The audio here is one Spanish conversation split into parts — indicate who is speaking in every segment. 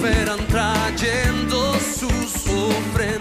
Speaker 1: volverán trayendo sus ofrendas.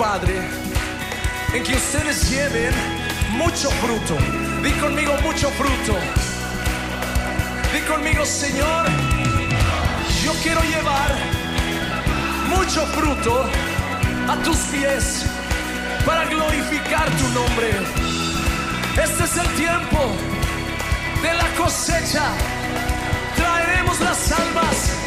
Speaker 1: Padre, en que ustedes lleven mucho fruto. Di conmigo mucho fruto. Di conmigo, Señor, yo quiero llevar mucho fruto a tus pies para glorificar tu nombre. Este es el tiempo de la cosecha. Traeremos las almas.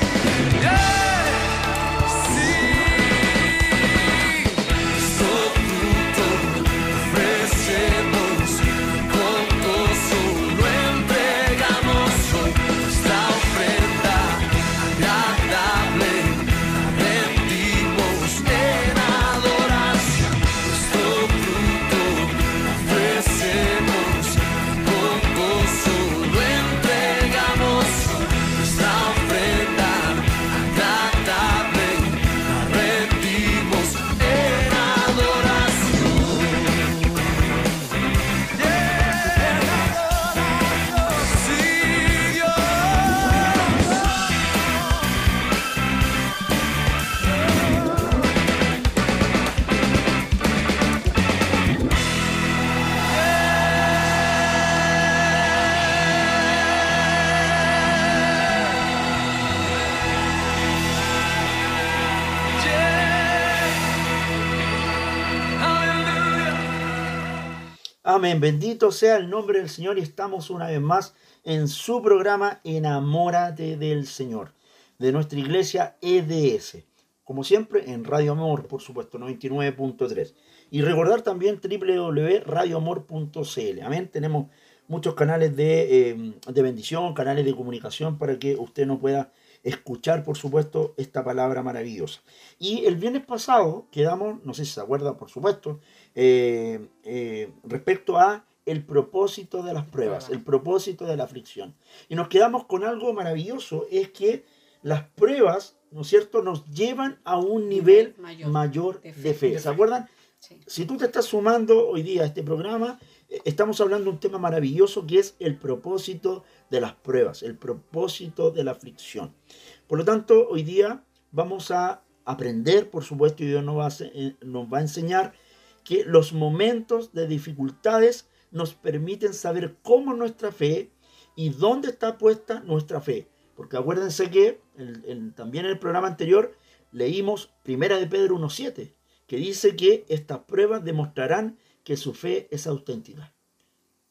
Speaker 2: Bendito sea el nombre del Señor y estamos una vez más en su programa Enamórate del Señor, de nuestra iglesia EDS. Como siempre, en Radio Amor, por supuesto, 99.3. Y recordar también www.radioamor.cl. Amén. Tenemos muchos canales de, eh, de bendición, canales de comunicación para que usted no pueda escuchar, por supuesto, esta palabra maravillosa. Y el viernes pasado quedamos, no sé si se acuerda, por supuesto, eh, eh, respecto a el propósito de las pruebas, el propósito de la aflicción. Y nos quedamos con algo maravilloso, es que las pruebas, ¿no es cierto?, nos llevan a un nivel mayor, de, fe. ¿Se acuerdan? Si tú te estás sumando hoy día a este programa, eh, estamos hablando de un tema maravilloso que es el propósito de las pruebas, el propósito de la aflicción. Por lo tanto, hoy día vamos a aprender, por supuesto, y Dios nos va nos va a enseñar que los momentos de dificultades nos permiten saber cómo nuestra fe y dónde está puesta nuestra fe. Porque acuérdense que también en el programa anterior leímos Primera de Pedro 1.7, que dice que estas pruebas demostrarán que su fe es auténtica.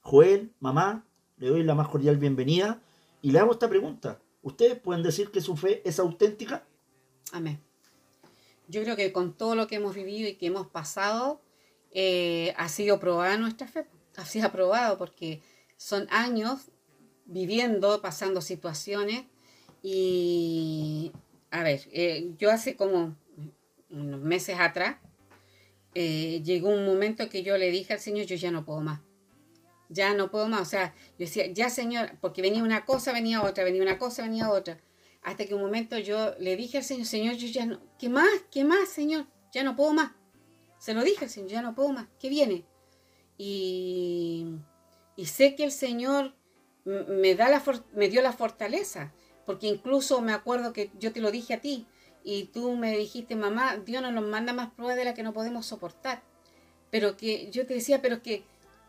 Speaker 2: Joel, mamá, le doy la más cordial bienvenida y le hago esta pregunta. ¿Ustedes pueden decir que su fe es auténtica?
Speaker 3: Amén. Yo creo que con todo lo que hemos vivido y que hemos pasado, eh, ha sido probada nuestra fe, ha sido aprobado porque son años viviendo, pasando situaciones y, a ver, eh, yo hace como unos meses atrás, eh, llegó un momento que yo le dije al Señor, yo ya no puedo más, ya no puedo más, o sea, yo decía, ya Señor, porque venía una cosa, venía otra, venía una cosa, venía otra, hasta que un momento yo le dije al Señor, Señor, yo ya no, ¿qué más? ¿Qué más, Señor? Ya no puedo más. Se lo dije al Señor, ya no puedo más, ¿qué viene? Y, sé que el Señor me, da la me dio la fortaleza, porque incluso me acuerdo que yo te lo dije a ti, y tú me dijiste, mamá, Dios no nos manda más pruebas de las que no podemos soportar. Pero que yo te decía, pero que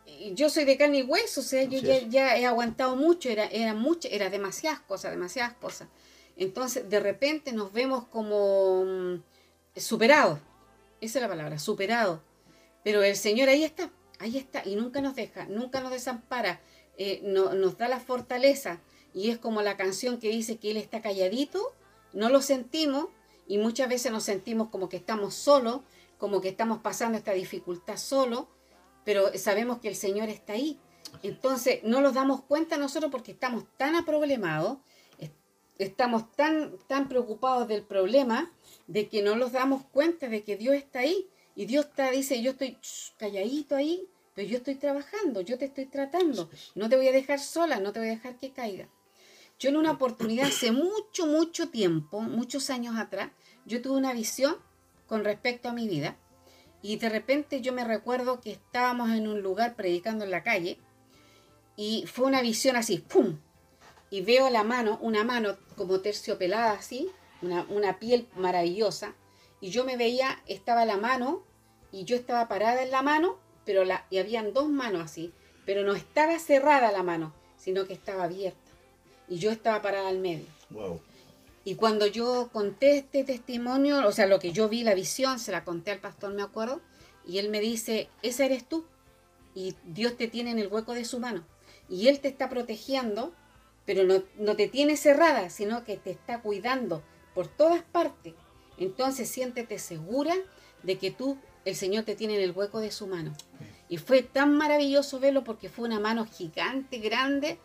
Speaker 3: eh, yo soy de carne y hueso, o sea, yo ya, he aguantado mucho, era, era mucho, era demasiadas cosas, demasiadas cosas. Entonces, de repente nos vemos como mm, superados. Esa es la palabra, superado. Pero el Señor ahí está, ahí está, y nunca nos deja, nunca nos desampara, eh, nos da la fortaleza. Y es como la canción que dice que Él está calladito, no lo sentimos, y muchas veces nos sentimos como que estamos solos, como que estamos pasando esta dificultad solo, pero sabemos que el Señor está ahí. Entonces no nos damos cuenta nosotros porque estamos tan aproblemados, estamos tan, tan preocupados del problema de que no nos damos cuenta de que Dios está ahí. Y Dios está, dice, yo estoy calladito ahí, pero yo estoy trabajando, yo te estoy tratando. No te voy a dejar sola, no te voy a dejar que caiga. Yo en una oportunidad hace mucho, mucho tiempo, muchos años atrás, yo tuve una visión con respecto a mi vida. Y de repente yo me recuerdo que estábamos en un lugar predicando en la calle y fue una visión así, ¡pum! Y veo la mano, una mano como terciopelada así, una, una piel maravillosa, y yo me veía, estaba la mano, y yo estaba parada en la mano, pero la, y habían dos manos así, pero no estaba cerrada la mano, sino que estaba abierta. Y yo estaba parada al medio.
Speaker 2: Wow.
Speaker 3: Y cuando yo conté este testimonio, o sea, lo que yo vi, la visión, se la conté al pastor, me acuerdo, y él me dice, esa eres tú, y Dios te tiene en el hueco de su mano, y Él te está protegiendo, pero no, no te tiene cerrada, sino que te está cuidando por todas partes. Entonces siéntete segura de que tú, el Señor te tiene en el hueco de su mano. Y fue tan maravilloso verlo porque fue una mano gigante, grande,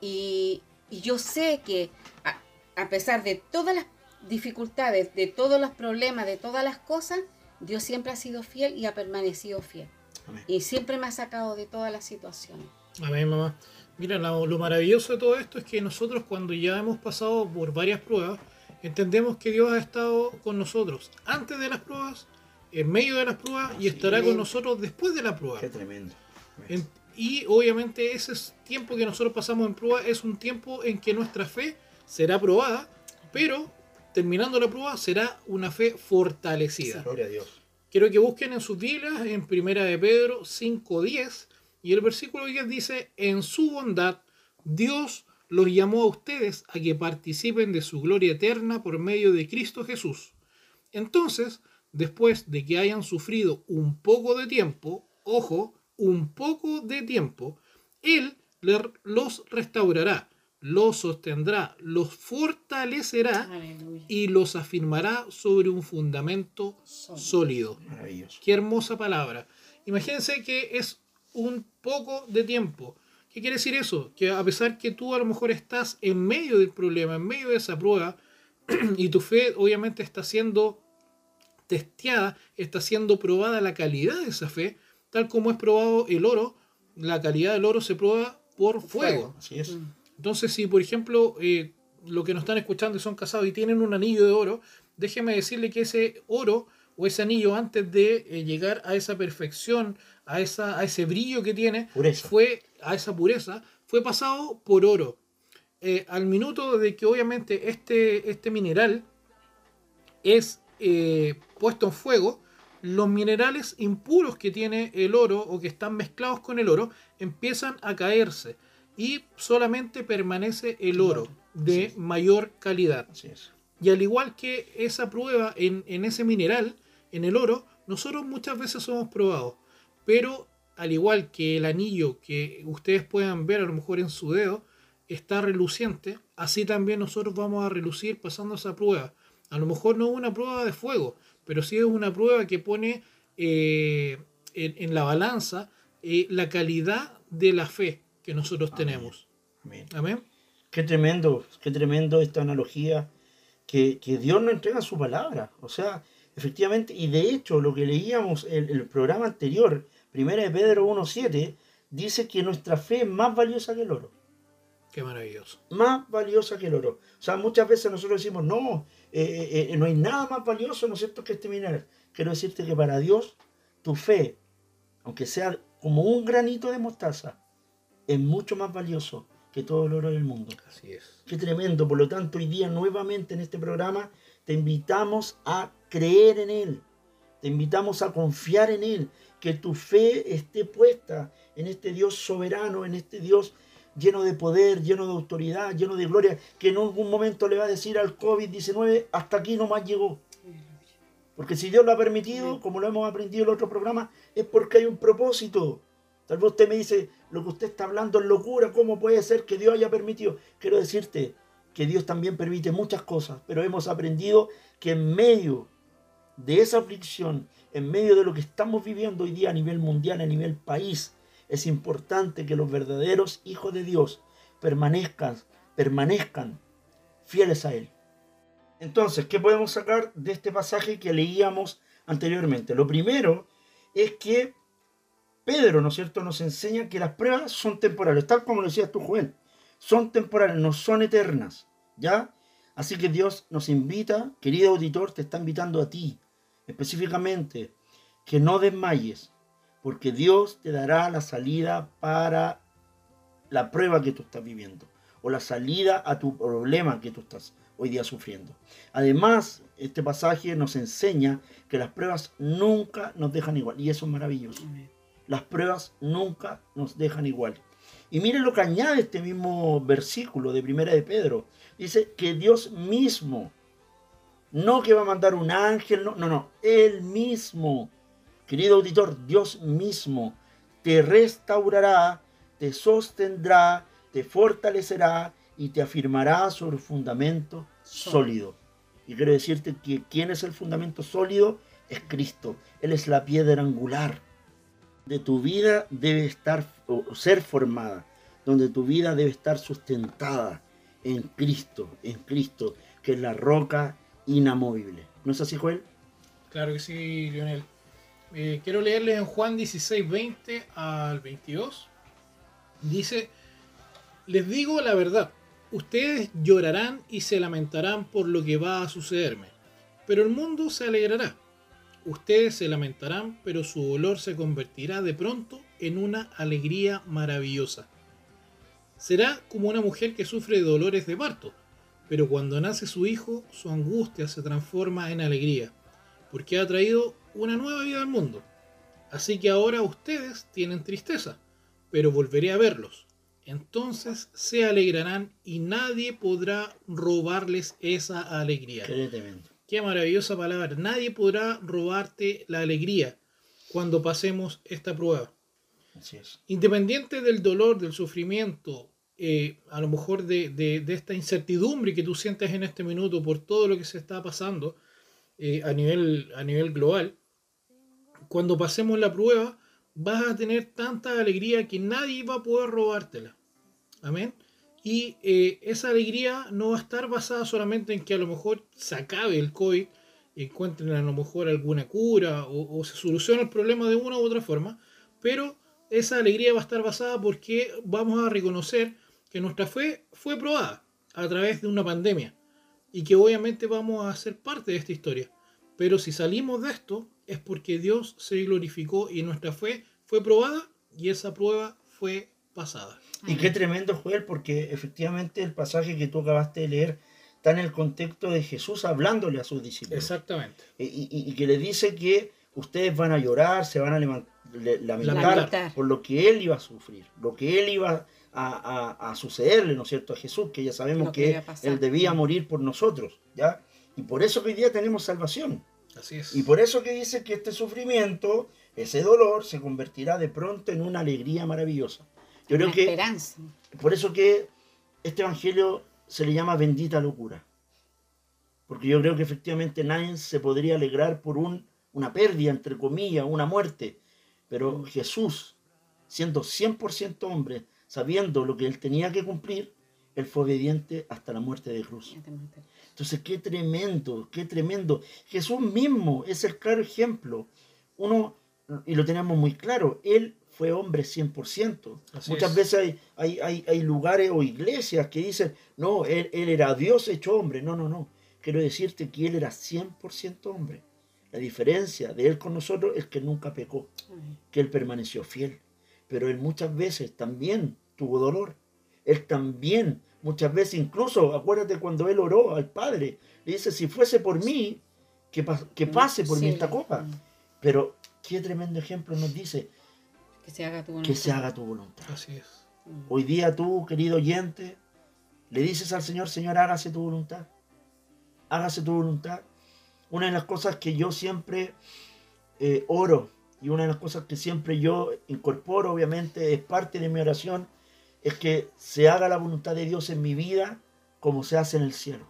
Speaker 3: y, y yo sé que a, a pesar de todas las dificultades, de todos los problemas, de todas las cosas, Dios siempre ha sido fiel y ha permanecido fiel.
Speaker 2: Amén.
Speaker 3: Y siempre me ha sacado de todas las situaciones.
Speaker 4: Amén, mamá. Mira, lo, lo maravilloso de todo esto es que nosotros cuando ya hemos pasado por varias pruebas, entendemos que Dios ha estado con nosotros antes de las pruebas, en medio de las pruebas y estará con nosotros después de la prueba.
Speaker 2: Qué tremendo.
Speaker 4: En- y obviamente ese es- tiempo que nosotros pasamos en prueba es un tiempo en que nuestra fe será probada, pero terminando la prueba será una fe fortalecida.
Speaker 2: Gloria a Dios.
Speaker 4: Quiero que busquen en sus Biblias en Primera de Pedro 5.10 y el versículo 10 dice, en su bondad Dios los llamó a ustedes a que participen de su gloria eterna por medio de Cristo Jesús. Entonces, después de que hayan sufrido un poco de tiempo, ojo, un poco de tiempo, Él los restaurará, los sostendrá, los fortalecerá
Speaker 3: Aleluya.
Speaker 4: y los afirmará sobre un fundamento
Speaker 3: Sólido.
Speaker 4: sólido. Qué hermosa palabra. Imagínense que es un poco de tiempo. ¿Qué quiere decir eso? Que a pesar que tú a lo mejor estás en medio del problema, en medio de esa prueba, y tu fe obviamente está siendo testeada, está siendo probada la calidad de esa fe, tal como es probado el oro, la calidad del oro se prueba por fuego.
Speaker 2: Así es.
Speaker 3: Mm.
Speaker 4: Entonces, si por ejemplo eh, lo que nos están escuchando y son casados y tienen un anillo de oro, déjeme decirle que ese oro o ese anillo antes de eh, llegar a esa perfección, a, esa, a ese brillo que tiene,
Speaker 2: Pureza.
Speaker 4: fue a esa pureza, fue pasado por oro. Eh, al minuto de que obviamente este, este mineral es eh, puesto en fuego, los minerales impuros que tiene el oro o que están mezclados con el oro empiezan a caerse y solamente permanece el oro de mayor calidad. Y al igual que esa prueba en, en ese mineral, en el oro, nosotros muchas veces somos probados. Pero al igual que el anillo que ustedes puedan ver a lo mejor en su dedo, está reluciente, así también nosotros vamos a relucir pasando esa prueba. A lo mejor no es una prueba de fuego, pero sí es una prueba que pone eh, en, en la balanza eh, la calidad de la fe que nosotros
Speaker 2: Amén.
Speaker 4: tenemos.
Speaker 2: Amén.
Speaker 4: Amén.
Speaker 2: Qué tremendo, qué tremendo esta analogía que, que Dios nos entrega en su palabra. O sea, efectivamente, y de hecho lo que leíamos en el programa anterior, primera de Pedro 1.7, dice que nuestra fe es más valiosa que el oro.
Speaker 4: Qué maravilloso.
Speaker 2: Más valiosa que el oro. O sea, muchas veces nosotros decimos, no, eh, eh, eh, no hay nada más valioso, ¿no es cierto?, que este mineral. Quiero decirte que para Dios, tu fe, aunque sea como un granito de mostaza, es mucho más valioso que todo el oro del mundo.
Speaker 4: Así es.
Speaker 2: Qué tremendo. Por lo tanto, hoy día nuevamente en este programa te invitamos a creer en Él. Te invitamos a confiar en Él. Que tu fe esté puesta en este Dios soberano, en este Dios lleno de poder, lleno de autoridad, lleno de gloria, que en algún momento le va a decir al COVID-19, hasta aquí nomás llegó. Porque si Dios lo ha permitido, como lo hemos aprendido en el otro programa, es porque hay un propósito. Tal vez usted me dice, lo que usted está hablando es locura, ¿cómo puede ser que Dios haya permitido? Quiero decirte que Dios también permite muchas cosas, pero hemos aprendido que en medio de esa aflicción, en medio de lo que estamos viviendo hoy día a nivel mundial, a nivel país, es importante que los verdaderos hijos de Dios permanezcan, permanezcan fieles a Él. Entonces, ¿qué podemos sacar de este pasaje que leíamos anteriormente? Lo primero es que Pedro, ¿no es cierto?, nos enseña que las pruebas son temporales, tal como lo decías tú, Joel. Son temporales, no son eternas, ¿ya? Así que Dios nos invita, querido auditor, te está invitando a ti, específicamente, que no desmayes, porque Dios te dará la salida para la prueba que tú estás viviendo, o la salida a tu problema que tú estás hoy día sufriendo. Además, este pasaje nos enseña que las pruebas nunca nos dejan igual. Y eso es maravilloso. Las pruebas nunca nos dejan igual. Y miren lo que añade este mismo versículo de Primera de Pedro. Dice que Dios mismo, no que va a mandar un ángel, no, no, no, Él mismo, querido auditor, Dios mismo, te restaurará, te sostendrá, te fortalecerá y te afirmará sobre fundamento sólido. Y quiero decirte que quién es el fundamento sólido es Cristo. Él es la piedra angular. De tu vida debe estar o ser formada, donde tu vida debe estar sustentada en Cristo, en Cristo, que es la roca inamovible. ¿No es así, Joel?
Speaker 4: Claro que sí, Lionel. Eh, quiero leerle en Juan 16, 20 al 22. Dice, les digo la verdad, ustedes llorarán y se lamentarán por lo que va a sucederme, pero el mundo se alegrará. Ustedes se lamentarán, pero su dolor se convertirá de pronto en una alegría maravillosa. Será como una mujer que sufre dolores de parto, pero cuando nace su hijo, su angustia se transforma en alegría, porque ha traído una nueva vida al mundo. Así que ahora ustedes tienen tristeza, pero volveré a verlos. Entonces se alegrarán y nadie podrá robarles esa alegría. Qué maravillosa palabra. Nadie podrá robarte la alegría cuando pasemos esta prueba. Independiente del dolor, del sufrimiento, eh, a lo mejor de, esta incertidumbre que tú sientes en este minuto por todo lo que se está pasando eh, a, nivel, a nivel global, cuando pasemos la prueba vas a tener tanta alegría que nadie va a poder robártela. Amén. Y eh, esa alegría no va a estar basada solamente en que a lo mejor se acabe el COVID, encuentren a lo mejor alguna cura o, o se solucione el problema de una u otra forma, pero esa alegría va a estar basada porque vamos a reconocer que nuestra fe fue probada a través de una pandemia y que obviamente vamos a ser parte de esta historia. Pero si salimos de esto es porque Dios se glorificó y nuestra fe fue probada y esa prueba fue pasada.
Speaker 2: Y qué tremendo, Joel, porque efectivamente el pasaje que tú acabaste de leer está en el contexto de Jesús hablándole a sus discípulos.
Speaker 4: Exactamente.
Speaker 2: Y, que le dice que ustedes van a llorar, se van a lamentar, por lo que él iba a sufrir, lo que él iba a, sucederle, ¿no es cierto?, a Jesús, que ya sabemos que, él debía morir por nosotros, ¿ya? Y por eso que hoy día tenemos salvación.
Speaker 4: Así es.
Speaker 2: Y por eso que dice que este sufrimiento, ese dolor, se convertirá de pronto en una alegría maravillosa.
Speaker 3: Yo creo que esperanza.
Speaker 2: por eso que este evangelio se le llama bendita locura. Porque yo creo que efectivamente nadie se podría alegrar por un, una pérdida, entre comillas, una muerte. Pero Jesús, siendo 100% hombre, sabiendo lo que él tenía que cumplir, él fue obediente hasta la muerte de cruz. Entonces, qué tremendo, qué tremendo. Jesús mismo es el claro ejemplo. Uno, y lo tenemos muy claro, él fue hombre 100%. Muchas veces hay, hay, hay, lugares o iglesias que dicen, no, él, era Dios hecho hombre. No, no, no. Quiero decirte que él era 100% hombre. La diferencia de él con nosotros es que nunca pecó, que él permaneció fiel. Pero él muchas veces también tuvo dolor. Él también, muchas veces, incluso, acuérdate cuando él oró al Padre, le dice, si fuese por mí, que, que pase por mí esta copa. Pero qué tremendo ejemplo nos dice,
Speaker 3: que se haga tu voluntad.
Speaker 2: Que se haga tu voluntad.
Speaker 4: Así es.
Speaker 2: Mm. Hoy día tú, querido oyente, le dices al Señor, Señor, hágase tu voluntad. Hágase tu voluntad. Una de las cosas que yo siempre eh, oro y una de las cosas que siempre yo incorporo, obviamente, es parte de mi oración, es que se haga la voluntad de Dios en mi vida como se hace en el cielo.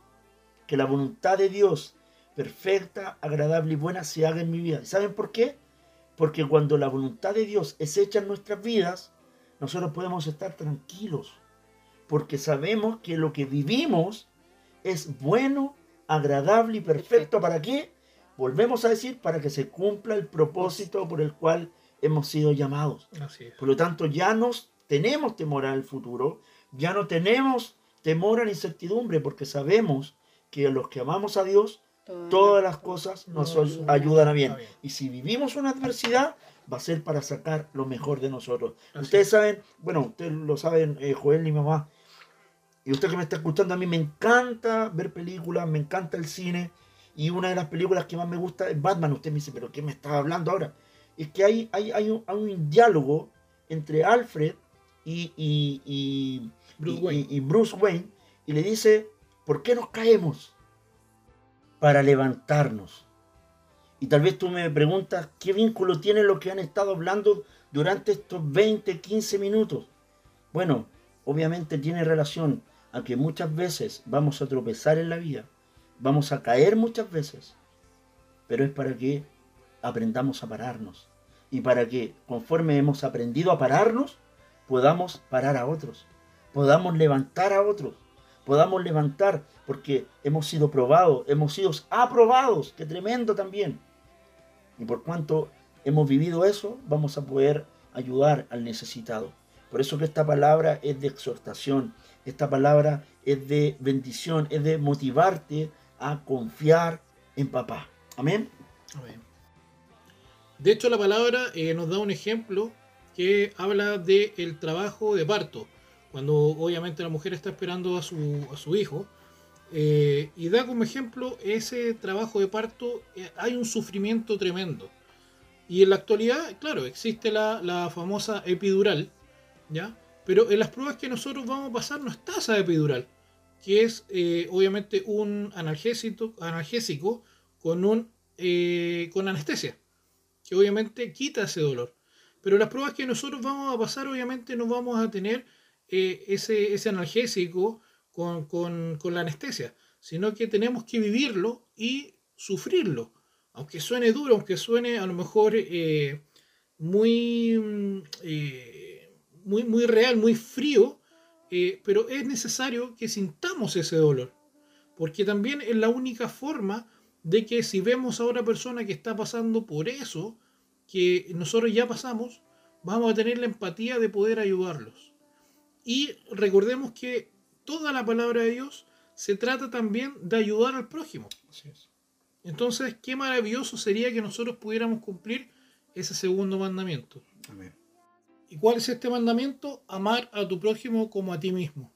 Speaker 2: Que la voluntad de Dios, perfecta, agradable y buena, se haga en mi vida. ¿Saben por qué? Porque cuando la voluntad de Dios es hecha en nuestras vidas, nosotros podemos estar tranquilos. Porque sabemos que lo que vivimos es bueno, agradable y perfecto. ¿Para qué? Volvemos a decir, para que se cumpla el propósito por el cual hemos sido llamados. Por lo tanto, ya no tenemos temor al futuro, ya no tenemos temor a la incertidumbre, porque sabemos que a los que amamos a Dios, todas las cosas nos ayudan a bien. Y si vivimos una adversidad, va a ser para sacar lo mejor de nosotros. Ustedes saben, bueno, ustedes lo saben, eh, Joel y mamá, Y usted que me está escuchando, a mí me encanta ver películas, me encanta el cine. Y una de las películas que más me gusta es Batman. Usted me dice, pero ¿qué me está hablando ahora? Es que hay, hay, hay, un, hay un diálogo entre Alfred y, y, y,
Speaker 4: Bruce Wayne.
Speaker 2: y- y Bruce Wayne. Y le dice, ¿por qué nos caemos? Para levantarnos. Y tal vez tú me preguntas, ¿qué vínculo tiene lo que han estado hablando durante estos 20, 15 minutos? Bueno, obviamente tiene relación a que muchas veces vamos a tropezar en la vida, vamos a caer muchas veces, pero es para que aprendamos a pararnos y para que conforme hemos aprendido a pararnos, podamos parar a otros, podamos levantar a otros, podamos levantar porque hemos sido probados, hemos sido aprobados, que tremendo también. Y por cuanto hemos vivido eso, vamos a poder ayudar al necesitado. Por eso que esta palabra es de exhortación, esta palabra es de bendición, es de motivarte a confiar en papá. Amén.
Speaker 4: De hecho, la palabra eh, nos da un ejemplo que habla del trabajo de parto, cuando obviamente la mujer está esperando a su, a su hijo, eh, y da como ejemplo ese trabajo de parto, eh, hay un sufrimiento tremendo. Y en la actualidad, claro, existe la, la famosa epidural, ¿ya? Pero en las pruebas que nosotros vamos a pasar no está esa epidural, que es eh, obviamente un analgésico, con, un, eh, con anestesia, que obviamente quita ese dolor. Pero las pruebas que nosotros vamos a pasar, obviamente no vamos a tener eh, ese, ese analgésico con, con- con la anestesia, sino que tenemos que vivirlo y sufrirlo. Aunque suene duro, aunque suene a lo mejor muy, mm, muy, muy real, muy frío, eh, pero es necesario que sintamos ese dolor. Porque también es la única forma de que si vemos a otra persona que está pasando por eso, que nosotros ya pasamos, vamos a tener la empatía de poder ayudarlos. Y recordemos que toda la palabra de Dios se trata también de ayudar al prójimo. Entonces, qué maravilloso sería que nosotros pudiéramos cumplir ese segundo mandamiento.
Speaker 2: Amén.
Speaker 4: ¿Y cuál es este mandamiento? Amar a tu prójimo como a ti mismo.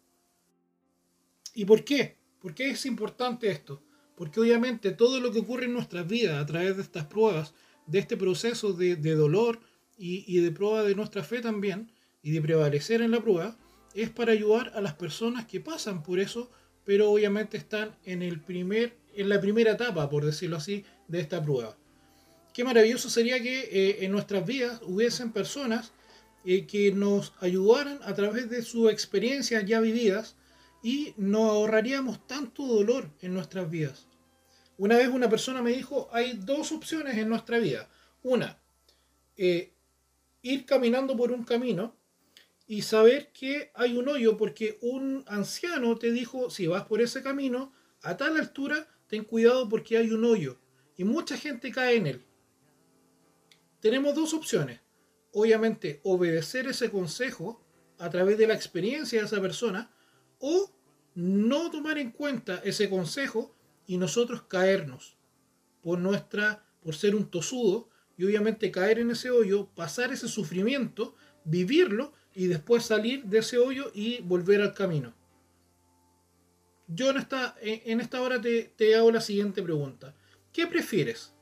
Speaker 4: ¿Y por qué? ¿Por qué es importante esto? Porque obviamente todo lo que ocurre en nuestras vidas a través de estas pruebas, de este proceso de, dolor y, y de prueba de nuestra fe también, y de prevalecer en la prueba, es para ayudar a las personas que pasan por eso, pero obviamente están en, el primer, en la primera etapa, por decirlo así, de esta prueba. Qué maravilloso sería que eh, en nuestras vidas hubiesen personas que nos ayudaran a través de sus experiencias ya vividas y nos ahorraríamos tanto dolor en nuestras vidas. Una vez una persona me dijo, hay dos opciones en nuestra vida. Una, eh, ir caminando por un camino y saber que hay un hoyo porque un anciano te dijo, si vas por ese camino, a tal altura, ten cuidado porque hay un hoyo. Y mucha gente cae en él. Tenemos dos opciones. Obviamente, obedecer ese consejo a través de la experiencia de esa persona o no tomar en cuenta ese consejo y nosotros caernos por nuestra por ser un tosudo y obviamente caer en ese hoyo, pasar ese sufrimiento, vivirlo y después salir de ese hoyo y volver al camino. Yo en esta, en esta hora te, te hago la siguiente pregunta. ¿Qué prefieres?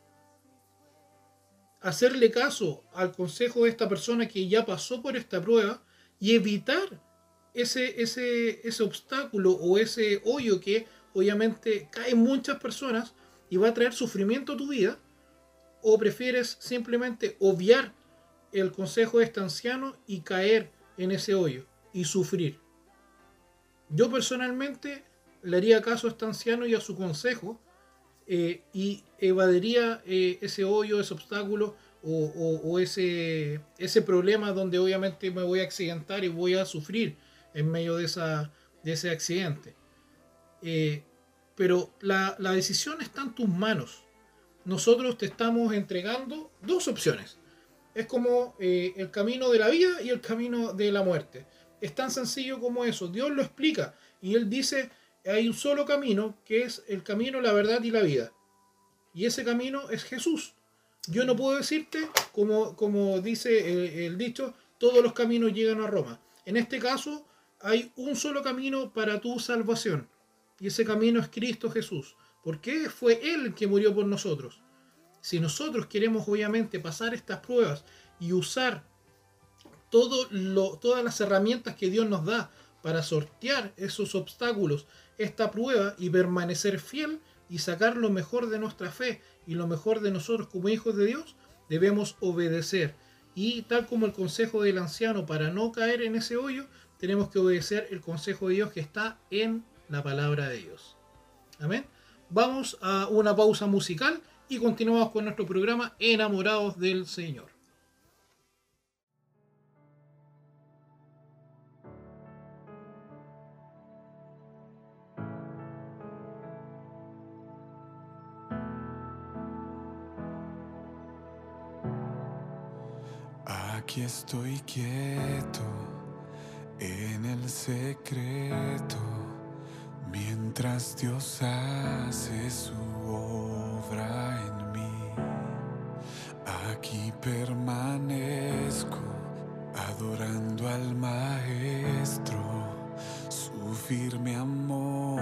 Speaker 4: ¿Hacerle caso al consejo de esta persona que ya pasó por esta prueba y evitar ese, ese, ese obstáculo o ese hoyo que obviamente caen muchas personas y va a traer sufrimiento a tu vida? ¿O prefieres simplemente obviar el consejo de este anciano y caer en ese hoyo y sufrir? Yo personalmente le haría caso a este anciano y a su consejo eh, y evadiría eh, ese hoyo, ese obstáculo o, ese, ese problema donde obviamente me voy a accidentar y voy a sufrir en medio de, esa, de ese accidente. Eh, pero la, la decisión está en tus manos. Nosotros te estamos entregando dos opciones. Es como el camino de la vida y el camino de la muerte. Es tan sencillo como eso. Dios lo explica y Él dice, hay un solo camino que es el camino, la verdad y la vida. Y ese camino es Jesús. Yo no puedo decirte, como, como dice el, dicho, todos los caminos llegan a Roma. En este caso, hay un solo camino para tu salvación. Y ese camino es Cristo Jesús. Porque fue Él que murió por nosotros. Si nosotros queremos obviamente pasar estas pruebas y usar todas las herramientas que Dios nos da para sortear esos obstáculos, esta prueba y permanecer fiel y sacar lo mejor de nuestra fe y lo mejor de nosotros como hijos de Dios, debemos obedecer. Y tal como el consejo del anciano para no caer en ese hoyo, tenemos que obedecer el consejo de Dios que está en la palabra de Dios. Amén. Vamos a una pausa musical y continuamos con nuestro programa Enamorados del Señor.
Speaker 5: Aquí estoy quieto en el secreto mientras Dios hace su obra en mí. Aquí permanezco adorando al Maestro. Su firme amor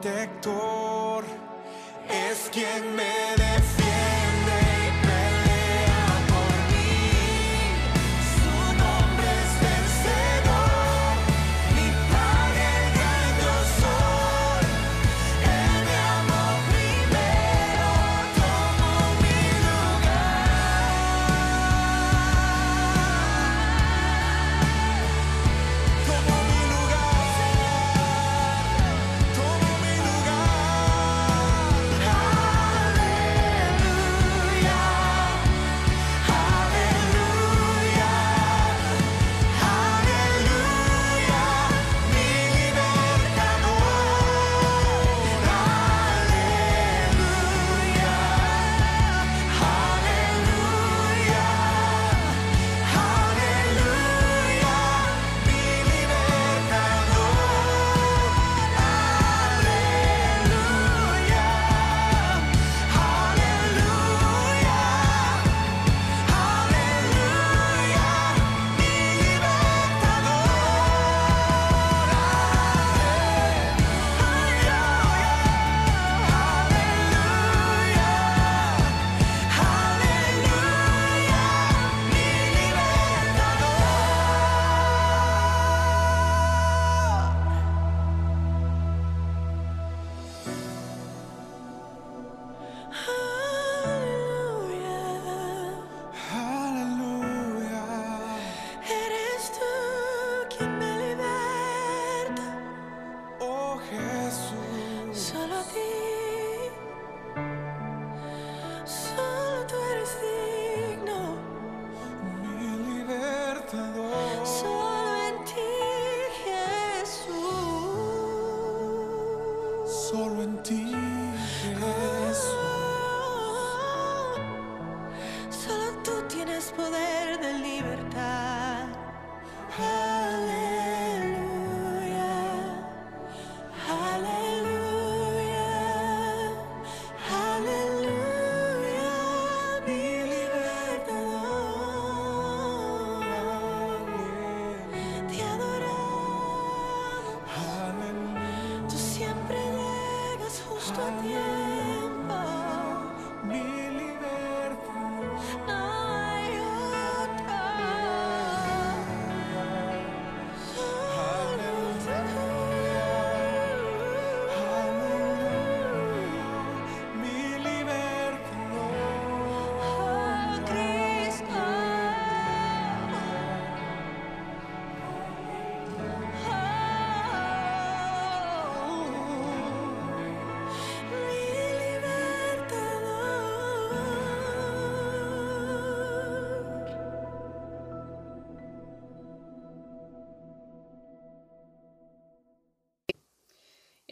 Speaker 6: protector, es
Speaker 7: quien me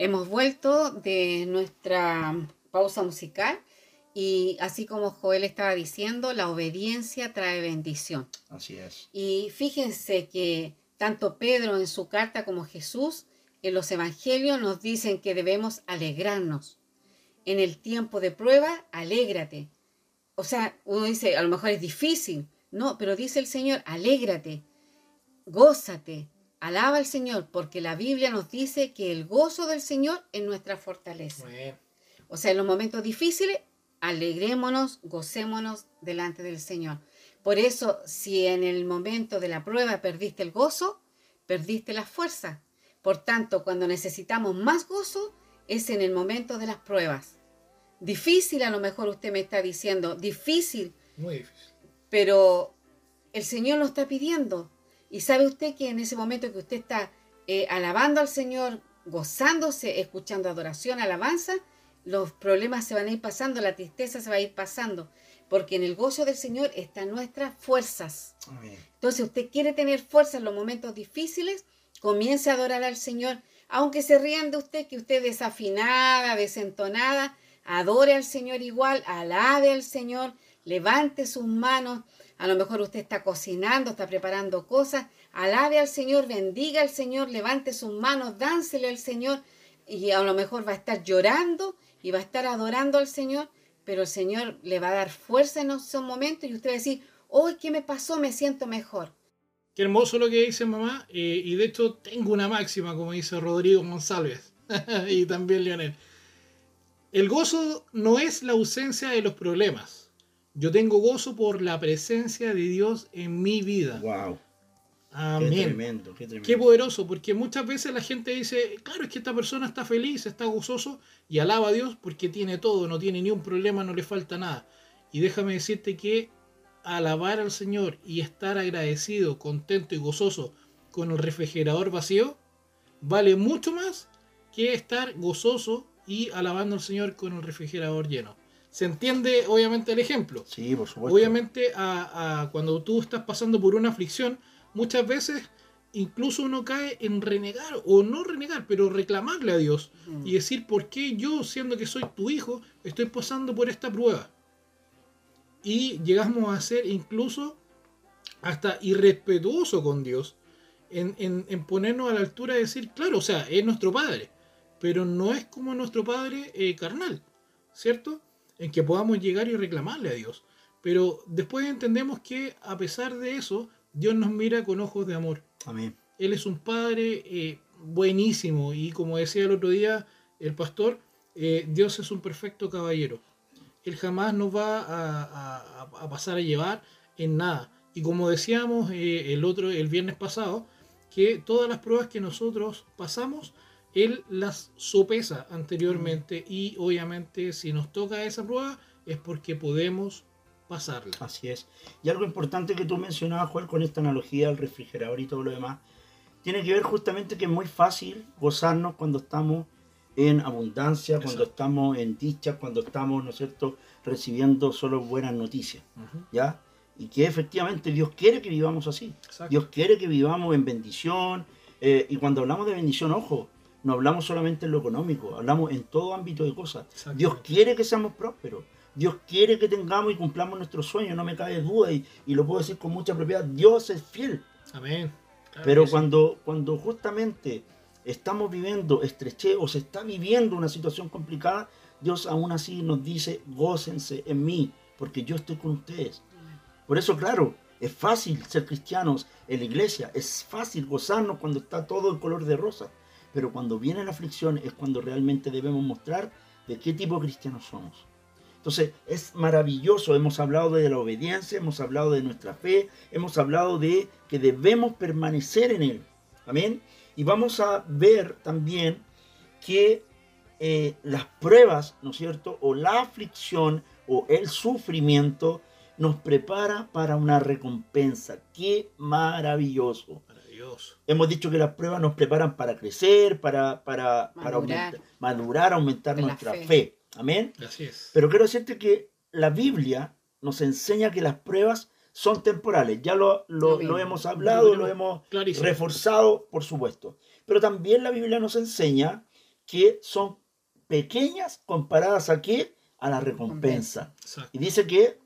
Speaker 3: Hemos vuelto de nuestra pausa musical y así como Joel estaba diciendo, la obediencia trae bendición.
Speaker 2: Así es.
Speaker 3: Y fíjense que tanto Pedro en su carta como Jesús en los evangelios nos dicen que debemos alegrarnos. En el tiempo de prueba, alégrate. O sea, uno dice, a lo mejor es difícil. No, pero dice el Señor, alégrate, gózate, alaba al Señor, porque la Biblia nos dice que el gozo del Señor es nuestra fortaleza. O sea, en los momentos difíciles, alegrémonos, gocémonos delante del Señor. Por eso, si en el momento de la prueba perdiste el gozo, perdiste la fuerza. Por tanto, cuando necesitamos más gozo, es en el momento de las pruebas. Difícil, a lo mejor usted me está diciendo, difícil,
Speaker 4: muy difícil.
Speaker 3: pero el Señor lo está pidiendo. Y sabe usted que en ese momento que usted está eh, alabando al Señor, gozándose, escuchando adoración, alabanza, los problemas se van a ir pasando, la tristeza se va a ir pasando, porque en el gozo del Señor están nuestras fuerzas.
Speaker 2: Amén.
Speaker 3: Entonces, usted quiere tener fuerza en los momentos difíciles, comience a adorar al Señor, aunque se rían de usted, que usted es desafinada, desentonada, adore al Señor igual, alabe al Señor, levante sus manos, a lo mejor usted está cocinando, está preparando cosas, alabe al Señor, bendiga al Señor, levante sus manos, dánsele al Señor, y a lo mejor va a estar llorando y va a estar adorando al Señor, pero el Señor le va a dar fuerza en esos momentos y usted va a decir, hoy, ¿qué me pasó? Me siento mejor.
Speaker 4: Qué hermoso lo que dice mamá. eh, y de hecho tengo una máxima, como dice Rodrigo González. y también Leonel. El gozo no es la ausencia de los problemas. Yo tengo gozo por la presencia de Dios en mi vida.
Speaker 2: Wow. Qué
Speaker 4: Amén.
Speaker 2: tremendo, qué tremendo.
Speaker 4: Qué poderoso, porque muchas veces la gente dice, claro, es que esta persona está feliz, está gozoso y alaba a Dios porque tiene todo, no tiene ni un problema, no le falta nada. Y déjame decirte que alabar al Señor y estar agradecido, contento y gozoso con el refrigerador vacío vale mucho más que estar gozoso y alabando al Señor con el refrigerador lleno. Se entiende obviamente el ejemplo.
Speaker 2: Sí, por supuesto.
Speaker 4: Obviamente, a- a cuando tú estás pasando por una aflicción, muchas veces incluso uno cae en renegar, o no renegar, pero reclamarle a Dios y decir, ¿por qué yo, siendo que soy tu hijo, estoy pasando por esta prueba? Y llegamos a ser incluso hasta irrespetuoso con Dios en, en- en ponernos a la altura de decir, claro, o sea, es nuestro Padre, pero no es como nuestro Padre eh, carnal, ¿cierto? En que podamos llegar y reclamarle a Dios. Pero después entendemos que a pesar de eso, Dios nos mira con ojos de amor.
Speaker 2: Amén.
Speaker 4: Él es un Padre eh, buenísimo y como decía el otro día el pastor, eh, Dios es un perfecto caballero. Él jamás nos va a, a- a pasar a llevar en nada. Y como decíamos eh, el otro, el viernes pasado, que todas las pruebas que nosotros pasamos, Él las sopesa anteriormente y obviamente si nos toca esa prueba es porque podemos pasarla.
Speaker 2: Así es. Y algo importante que tú mencionabas, Joel, con esta analogía del refrigerador y todo lo demás, tiene que ver justamente que es muy fácil gozarnos cuando estamos en abundancia, cuando estamos en dicha, cuando estamos, ¿no es cierto?, recibiendo solo buenas noticias. ¿ya? Y que efectivamente Dios quiere que vivamos así.
Speaker 4: Exacto.
Speaker 2: Dios quiere que vivamos en bendición. eh, y cuando hablamos de bendición, ojo, no hablamos solamente en lo económico, hablamos en todo ámbito de cosas. Dios quiere que seamos prósperos. Dios quiere que tengamos y cumplamos nuestros sueños, no me cabe duda y, y lo puedo decir con mucha propiedad. Dios es fiel.
Speaker 4: Amén. Claro
Speaker 2: Pero
Speaker 4: sí.
Speaker 2: cuando, cuando justamente estamos viviendo estrechez o se está viviendo una situación complicada, Dios aún así nos dice, gócense en mí, porque yo estoy con ustedes. Por eso, claro, es fácil ser cristianos en la iglesia, es fácil gozarnos cuando está todo en color de rosa, pero cuando viene la aflicción es cuando realmente debemos mostrar de qué tipo cristianos somos. Entonces, es maravilloso, hemos hablado de la obediencia, hemos hablado de nuestra fe, hemos hablado de que debemos permanecer en Él. Amén. Y vamos a ver también que eh, las pruebas, ¿no es cierto? O la aflicción o el sufrimiento nos prepara para una recompensa. ¡Qué maravilloso!
Speaker 4: Maravilloso.
Speaker 2: Hemos dicho que las pruebas nos preparan para crecer, para, para, para
Speaker 3: Madurar.
Speaker 2: aumentar- madurar, aumentar nuestra fe.
Speaker 3: fe.
Speaker 2: Amén.
Speaker 4: Así es.
Speaker 2: Pero quiero decirte que la Biblia nos enseña que las pruebas son temporales. Ya lo, lo- lo hemos hablado,
Speaker 4: Lo
Speaker 2: hemos
Speaker 4: clarísimo.
Speaker 2: reforzado, por supuesto. Pero también la Biblia nos enseña que son pequeñas comparadas a qué? A la recompensa.
Speaker 4: Exacto.
Speaker 2: Y dice que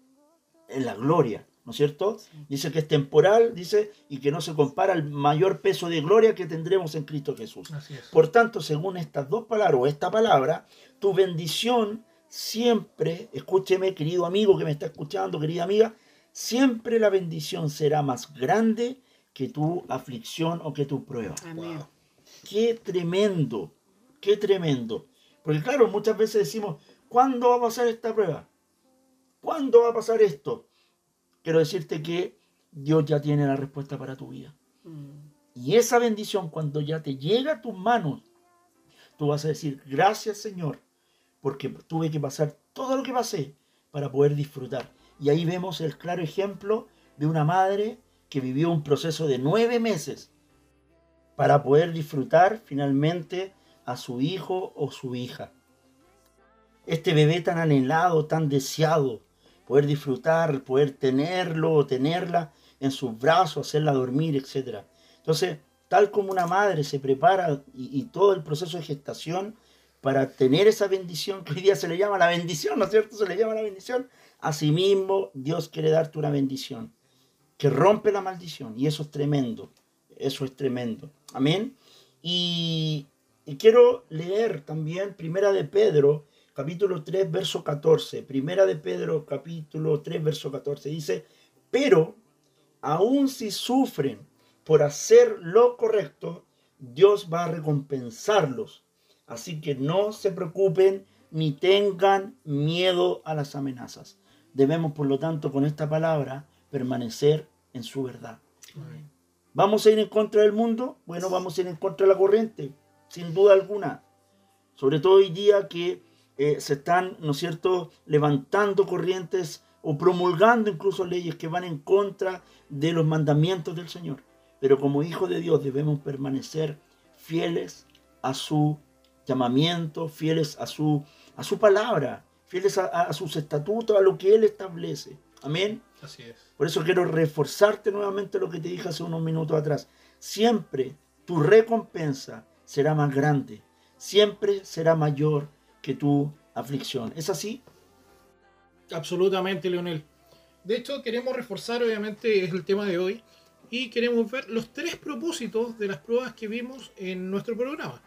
Speaker 2: en la gloria, ¿no es cierto? Dice que es temporal, dice, y que no se compara al mayor peso de gloria que tendremos en Cristo Jesús. Por tanto, según estas dos palabras o esta palabra, tu bendición siempre, escúcheme querido amigo que me está escuchando, querida amiga, siempre la bendición será más grande que tu aflicción o que tu prueba.
Speaker 3: Amén.
Speaker 4: Wow.
Speaker 2: Qué tremendo, qué tremendo. Porque claro, muchas veces decimos, ¿cuándo va a pasar esta prueba? ¿Cuándo va a pasar esto? Quiero decirte que Dios ya tiene la respuesta para tu vida.
Speaker 3: Mm.
Speaker 2: Y esa bendición cuando ya te llega a tus manos, tú vas a decir, gracias Señor, porque tuve que pasar todo lo que pasé para poder disfrutar. Y ahí vemos el claro ejemplo de una madre que vivió un proceso de nueve meses para poder disfrutar finalmente a su hijo o su hija. Este bebé tan anhelado, tan deseado, poder disfrutar, poder tenerlo o tenerla en sus brazos, hacerla dormir, etc. Entonces, tal como una madre se prepara y, todo el proceso de gestación para tener esa bendición, que hoy día se le llama la bendición, ¿no es cierto? Se le llama la bendición. Asimismo, Dios quiere darte una bendición que rompe la maldición y eso es tremendo. Eso es tremendo. Amén. Y quiero leer también Primera de Pedro, capítulo 3, verso 14. Primera de Pedro, capítulo 3, verso 14. Dice, pero aun si sufren por hacer lo correcto, Dios va a recompensarlos Así que no se preocupen ni tengan miedo a las amenazas. Debemos, por lo tanto, con esta palabra, permanecer en su verdad. ¿Vamos a ir en contra del mundo? Bueno, vamos a ir en contra de la corriente, sin duda alguna. Sobre todo hoy día que eh, se están, ¿no es cierto?, levantando corrientes o promulgando incluso leyes que van en contra de los mandamientos del Señor. Pero como hijos de Dios debemos permanecer fieles a su llamamiento, fieles a su, a su palabra, fieles a, a sus estatutos, a lo que Él establece. Amén.
Speaker 4: Así es.
Speaker 2: Por eso quiero reforzarte nuevamente lo que te dije hace unos minutos atrás. Siempre tu recompensa será más grande. Siempre será mayor que tu aflicción. ¿Es así?
Speaker 4: Absolutamente, Leonel. De hecho, queremos reforzar, obviamente, es el tema de hoy, y queremos ver los tres propósitos de las pruebas que vimos en nuestro programa.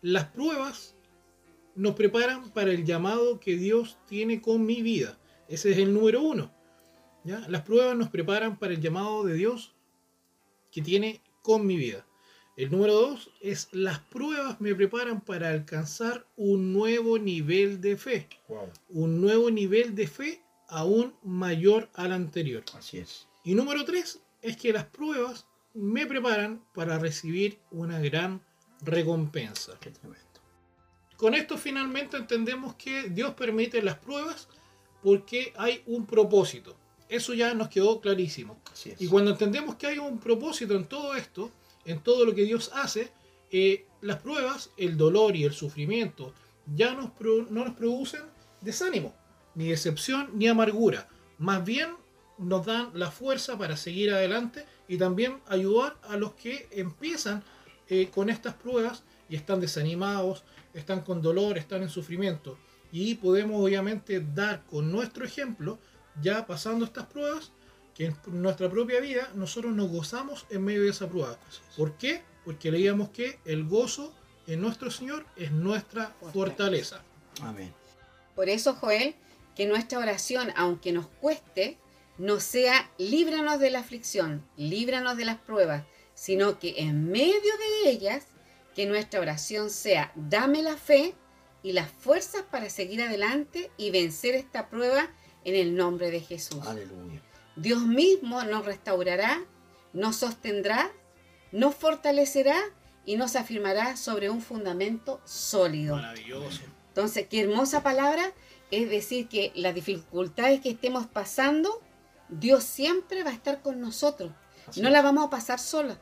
Speaker 4: Las pruebas nos preparan para el llamado que Dios tiene con mi vida. Ese es el número uno. ¿ya? Las pruebas nos preparan para el llamado de Dios que tiene con mi vida. El número dos es las pruebas me preparan para alcanzar un nuevo nivel de fe un nuevo nivel de fe aún mayor al anterior.
Speaker 2: Así es.
Speaker 4: Y número tres es que las pruebas me preparan para recibir una gran recompensa.
Speaker 2: Qué tremendo.
Speaker 4: Con esto finalmente entendemos que Dios permite las pruebas porque hay un propósito. Eso ya nos quedó clarísimo.
Speaker 2: Así es.
Speaker 4: Y cuando entendemos que hay un propósito en todo esto, en todo lo que Dios hace, eh, las pruebas, el dolor y el sufrimiento ya no nos producen desánimo, ni decepción, ni amargura. Más bien nos dan la fuerza para seguir adelante y también ayudar a los que empiezan eh, con estas pruebas y están desanimados, están con dolor, están en sufrimiento. Y podemos obviamente dar con nuestro ejemplo, ya pasando estas pruebas, que en nuestra propia vida nosotros nos gozamos en medio de esa prueba. ¿Por qué? Porque leíamos que el gozo en nuestro Señor es nuestra fortaleza.
Speaker 2: Amén.
Speaker 3: Por eso, Joel, que nuestra oración, aunque nos cueste, no sea líbranos de la aflicción, líbranos de las pruebas, sino que en medio de ellas, que nuestra oración sea, dame la fe y las fuerzas para seguir adelante y vencer esta prueba en el nombre de Jesús.
Speaker 2: Aleluya.
Speaker 3: Dios mismo nos restaurará, nos sostendrá, nos fortalecerá y nos afirmará sobre un fundamento sólido.
Speaker 4: Maravilloso.
Speaker 3: Entonces, qué hermosa palabra, es decir, que las dificultades que estemos pasando, Dios siempre va a estar con nosotros.
Speaker 2: Así
Speaker 3: no
Speaker 2: es.
Speaker 3: la vamos a pasar sola.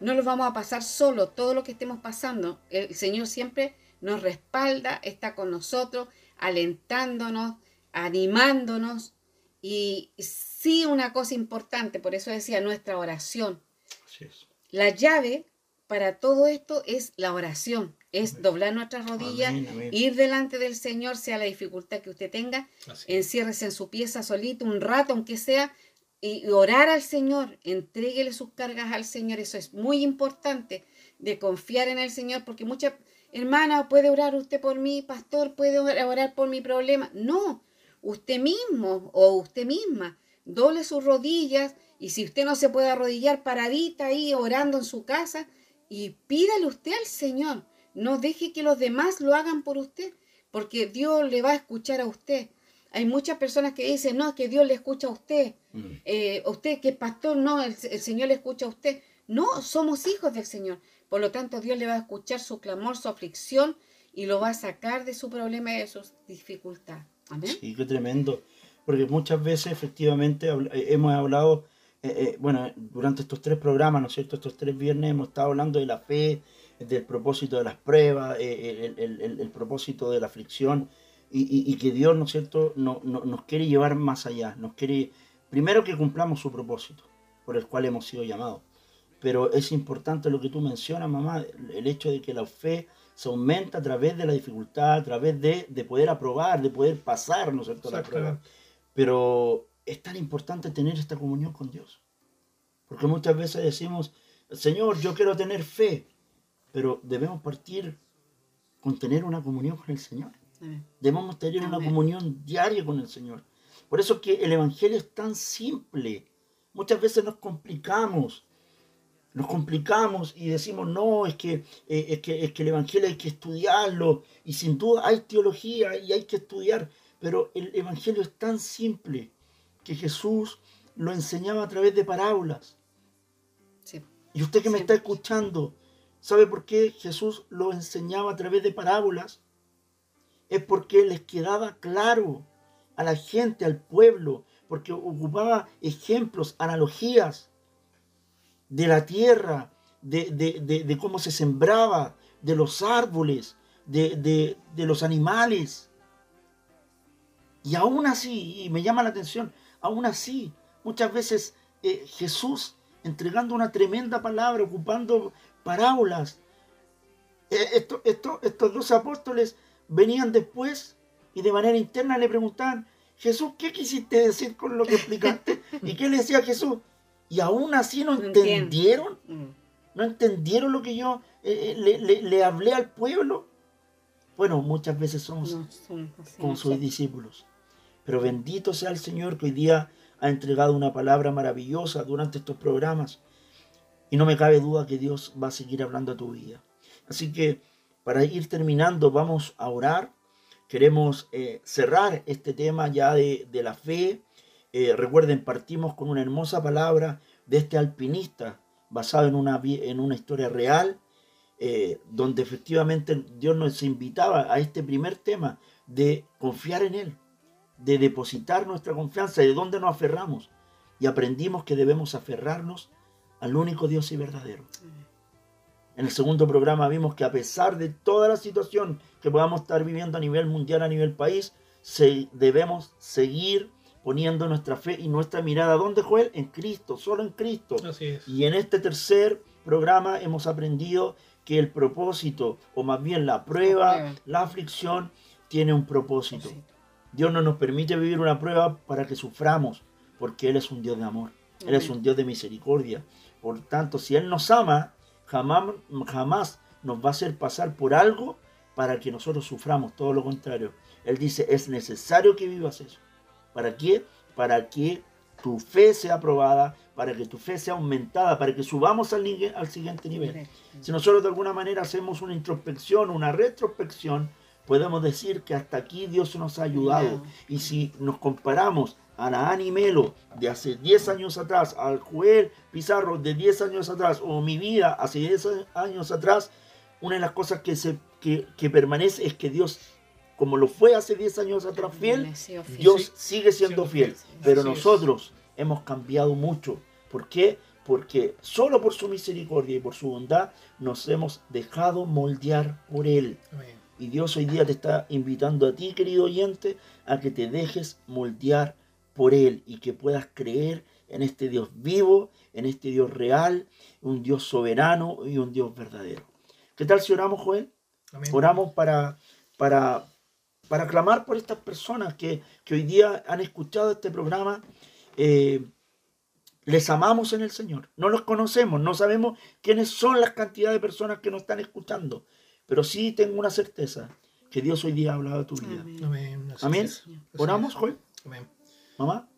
Speaker 3: No lo vamos a pasar solo, todo lo que estemos pasando. El Señor siempre nos respalda, está con nosotros, alentándonos, animándonos. Y sí, una cosa importante, por eso decía nuestra oración.
Speaker 2: Así es.
Speaker 3: La llave para todo esto es la oración, es doblar nuestras rodillas,
Speaker 2: Amén, amén.
Speaker 3: ir delante del Señor, sea la dificultad que usted tenga, enciérrese en su pieza solito un rato, aunque sea, y orar al Señor, entréguele sus cargas al Señor, eso es muy importante, de confiar en el Señor, porque muchas hermanas puede orar usted por mí, pastor puede orar por mi problema, no, usted mismo o usted misma, doble sus rodillas, y si usted no se puede arrodillar paradita ahí orando en su casa, y pídale usted al Señor, no deje que los demás lo hagan por usted, porque Dios le va a escuchar a usted. Hay muchas personas que dicen, no, que Dios le escucha a usted.
Speaker 2: Mm.
Speaker 3: Eh, usted que es pastor, no, el, el Señor le escucha a usted. No, somos hijos del Señor. Por lo tanto, Dios le va a escuchar su clamor, su aflicción y lo va a sacar de su problema y de su dificultad. Amén.
Speaker 2: Sí, qué tremendo. Porque muchas veces efectivamente eh, hemos hablado, eh, eh, bueno, durante estos tres programas, ¿no es cierto? Estos tres viernes hemos estado hablando de la fe, del propósito de las pruebas, eh, el, el- el- el propósito de la aflicción y, y- y que Dios, ¿no es cierto?, no, no- nos quiere llevar más allá, nos quiere, primero que cumplamos su propósito por el cual hemos sido llamados. Pero es importante lo que tú mencionas, mamá, el hecho de que la fe se aumenta a través de la dificultad, a través de, de poder aprobar, de poder pasar, ¿no es cierto?, la prueba. Pero es tan importante tener esta comunión con Dios. Porque muchas veces decimos, Señor, yo quiero tener fe, pero debemos partir con tener una comunión con el Señor.
Speaker 3: Amén.
Speaker 2: Debemos tener una comunión diaria con el Señor. Por eso es que el Evangelio es tan simple. Muchas veces nos complicamos. nos complicamos y decimos, no, es que, eh, es, que, es que el Evangelio hay que estudiarlo, y sin duda hay teología y hay que estudiar, pero el Evangelio es tan simple que Jesús lo enseñaba a través de parábolas.
Speaker 3: Sí.
Speaker 2: Y usted que me
Speaker 3: Sí.
Speaker 2: está escuchando, ¿sabe por qué Jesús lo enseñaba a través de parábolas? Es porque les quedaba claro a la gente, al pueblo, porque ocupaba ejemplos, analogías de la tierra, de, de- de- de cómo se sembraba, de los árboles, de, de- de los animales. Y aún así, y me llama la atención, aún así, muchas veces eh, Jesús entregando una tremenda palabra, ocupando parábolas. Eh, esto- esto- estos dos apóstoles venían después y de manera interna le preguntaban, Jesús, ¿qué quisiste decir con lo que explicaste? ¿Y qué le decía Jesús? Y aún así no entendieron,
Speaker 3: Mm.
Speaker 2: no entendieron lo que yo eh, le, le- le hablé al pueblo. Bueno, muchas veces somos
Speaker 3: No
Speaker 2: como sus discípulos. Pero bendito sea el Señor que hoy día ha entregado una palabra maravillosa durante estos programas. Y no me cabe duda que Dios va a seguir hablando a tu vida. Así que para ir terminando, vamos a orar. Queremos eh, cerrar este tema ya de, la fe. Eh, recuerden, partimos con una hermosa palabra de este alpinista basado en una, en una historia real, eh, donde efectivamente Dios nos invitaba a este primer tema de confiar en Él, de depositar nuestra confianza, de dónde nos aferramos. Y aprendimos que debemos aferrarnos al único Dios y verdadero. En el segundo programa vimos que a pesar de toda la situación que podamos estar viviendo a nivel mundial, a nivel país, se- debemos seguir poniendo nuestra fe y nuestra mirada. ¿Dónde, Joel? En Cristo, solo en Cristo.
Speaker 4: Así es.
Speaker 2: Y en este tercer programa hemos aprendido que el propósito, o más bien la prueba,
Speaker 3: prueba.
Speaker 2: la aflicción, tiene un propósito. Dios no nos permite vivir una prueba para que suframos, porque Él es un Dios de amor, Él es un Dios de misericordia. Por tanto, si Él nos ama, jamás, jamás nos va a hacer pasar por algo para que nosotros suframos, todo lo contrario. Él dice, es necesario que vivas eso. ¿Para qué? Para que tu fe sea probada, para que tu fe sea aumentada, para que subamos al, al siguiente nivel. Si nosotros de alguna manera hacemos una introspección, una retrospección, podemos decir que hasta aquí Dios nos ha ayudado. Y si nos comparamos a la Ani Melo de hace 10 años atrás, al Joel Pizarro de 10 años atrás, o mi vida hace 10 años atrás, una de las cosas que, se, que, que permanece es que Dios, como lo fue hace 10 años atrás fiel. Dios
Speaker 4: Sí,
Speaker 2: sigue siendo fiel, pero nosotros hemos cambiado mucho. ¿Por qué? Porque solo por su misericordia y por su bondad nos hemos dejado moldear por Él.
Speaker 4: Amén.
Speaker 2: Y Dios hoy día te está invitando a ti, querido oyente, a que te dejes moldear por Él y que puedas creer en este Dios vivo, en este Dios real, un Dios soberano y un Dios verdadero. ¿Qué tal si oramos, Joel?
Speaker 4: Amén.
Speaker 2: Oramos para, para, para clamar por estas personas que, que hoy día han escuchado este programa. Eh, les amamos en el Señor. No los conocemos, no sabemos quiénes son las cantidades de personas que nos están escuchando. Pero sí tengo una certeza, que Dios hoy día ha hablado a tu vida.
Speaker 3: Amén.
Speaker 4: Amén.
Speaker 2: ¿Oramos. Joel?
Speaker 4: Amén.
Speaker 2: ¿Mamá?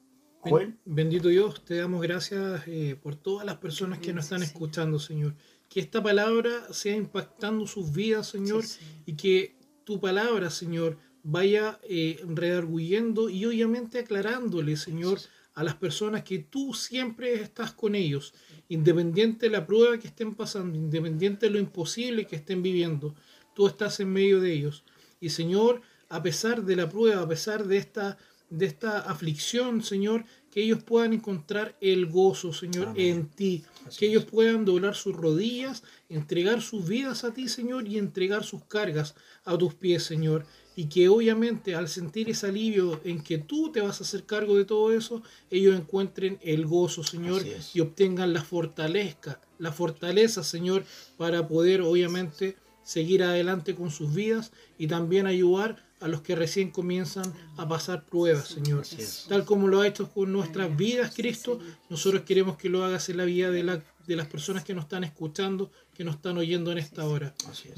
Speaker 2: ¿Joel?
Speaker 4: Bendito Dios, te damos gracias eh, por todas las personas que nos están escuchando, Señor. Que esta palabra sea impactando sus vidas, Señor,
Speaker 3: Sí, Señor.
Speaker 4: y que tu palabra, Señor, vaya eh, redarguyendo y obviamente aclarándole, Señor, a las personas que tú siempre estás con ellos, independiente de la prueba que estén pasando, independiente de lo imposible que estén viviendo, tú estás en medio de ellos. Y Señor, a pesar de la prueba, a pesar de esta, de esta aflicción, Señor, que ellos puedan encontrar el gozo, Señor,
Speaker 2: Amén.
Speaker 4: en ti.
Speaker 2: Así
Speaker 4: que
Speaker 2: es.
Speaker 4: ellos puedan doblar sus rodillas, entregar sus vidas a ti, Señor, y entregar sus cargas a tus pies, Señor. Y que obviamente al sentir ese alivio en que tú te vas a hacer cargo de todo eso, ellos encuentren el gozo, Señor, y obtengan la fortaleza, la fortaleza, Señor, para poder obviamente seguir adelante con sus vidas y también ayudar a los que recién comienzan a pasar pruebas, Señor. Tal como lo ha hecho con nuestras vidas, Cristo, nosotros queremos que lo hagas en la vida de, la- de las personas que nos están escuchando, que nos están oyendo en esta hora.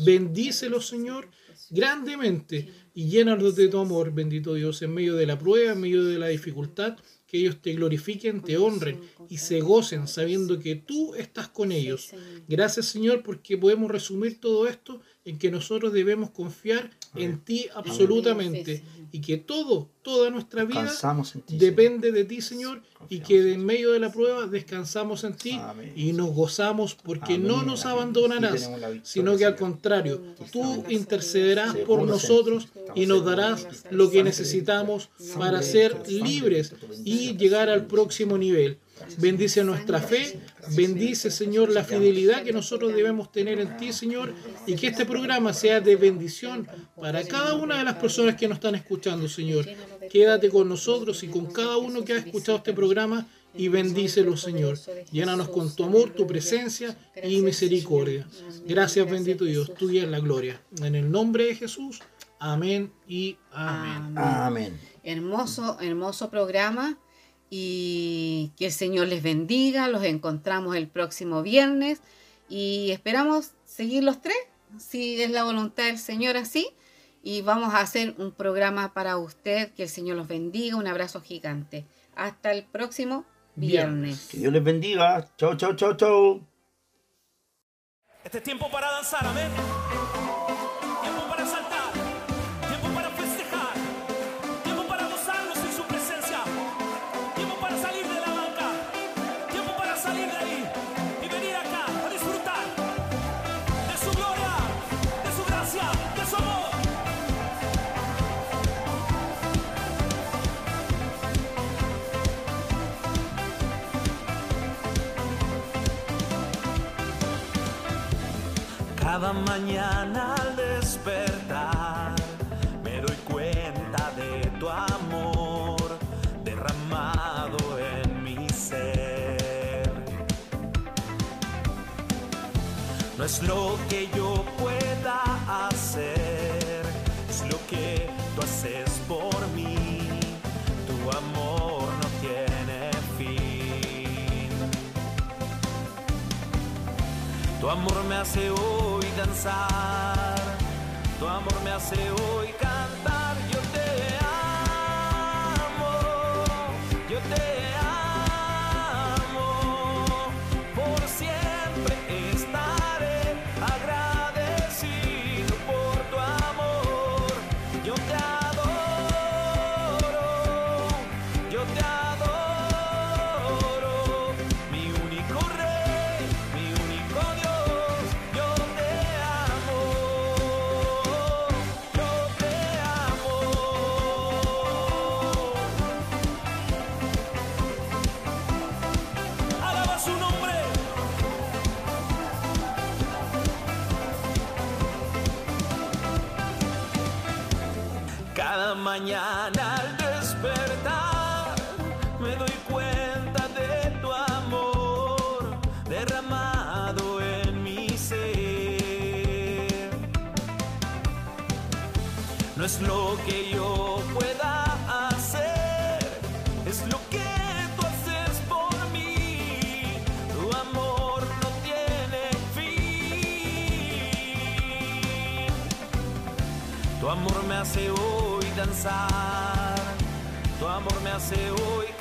Speaker 4: Bendícelos, Señor, grandemente. Y llénalos de tu amor, bendito Dios, en medio de la prueba, en medio de la dificultad, que ellos te glorifiquen, te honren y se gocen sabiendo que tú estás con ellos. Gracias Señor porque podemos resumir todo esto en que nosotros debemos confiar en ti absolutamente y que todo, toda nuestra vida depende de ti Señor y que en medio de la prueba descansamos en ti y nos gozamos porque no nos abandonarás, sino que al contrario, tú intercederás por nosotros y nos darás lo que necesitamos para ser libres y llegar al próximo nivel. Bendice nuestra fe, bendice Señor la fidelidad que nosotros debemos tener en ti Señor y que este programa sea de bendición para cada una de las personas que nos están escuchando Señor. Quédate con nosotros y con cada uno que ha escuchado este programa y bendícelo Señor. Llénanos con tu amor, tu presencia y misericordia. Gracias bendito Dios, tuya es la gloria. En el nombre de Jesús, amén y amén.
Speaker 2: Amén.
Speaker 3: Hermoso, hermoso programa. Y que el Señor les bendiga. Los encontramos el próximo viernes. Y esperamos seguir los tres, si es la voluntad del Señor así. Y vamos a hacer un programa para usted. Que el Señor los bendiga. Un abrazo gigante. Hasta el próximo viernes.
Speaker 2: Que Dios les bendiga. Chau, chau, chau, chau.
Speaker 6: Este es tiempo para danzar, amén. Cada mañana al despertar me doy cuenta de tu amor derramado en mi ser. No es lo que yo pueda hacer, es lo que tú haces por mí. Tu amor me hace hoy danzar, tu amor me hace hoy mañana al despertar me doy cuenta de tu amor derramado en mi ser. No es lo que yo pueda hacer, es lo que tú haces por mí. Tu amor no tiene fin. Tu amor me hace hoy danzar, tu amor me hace hoy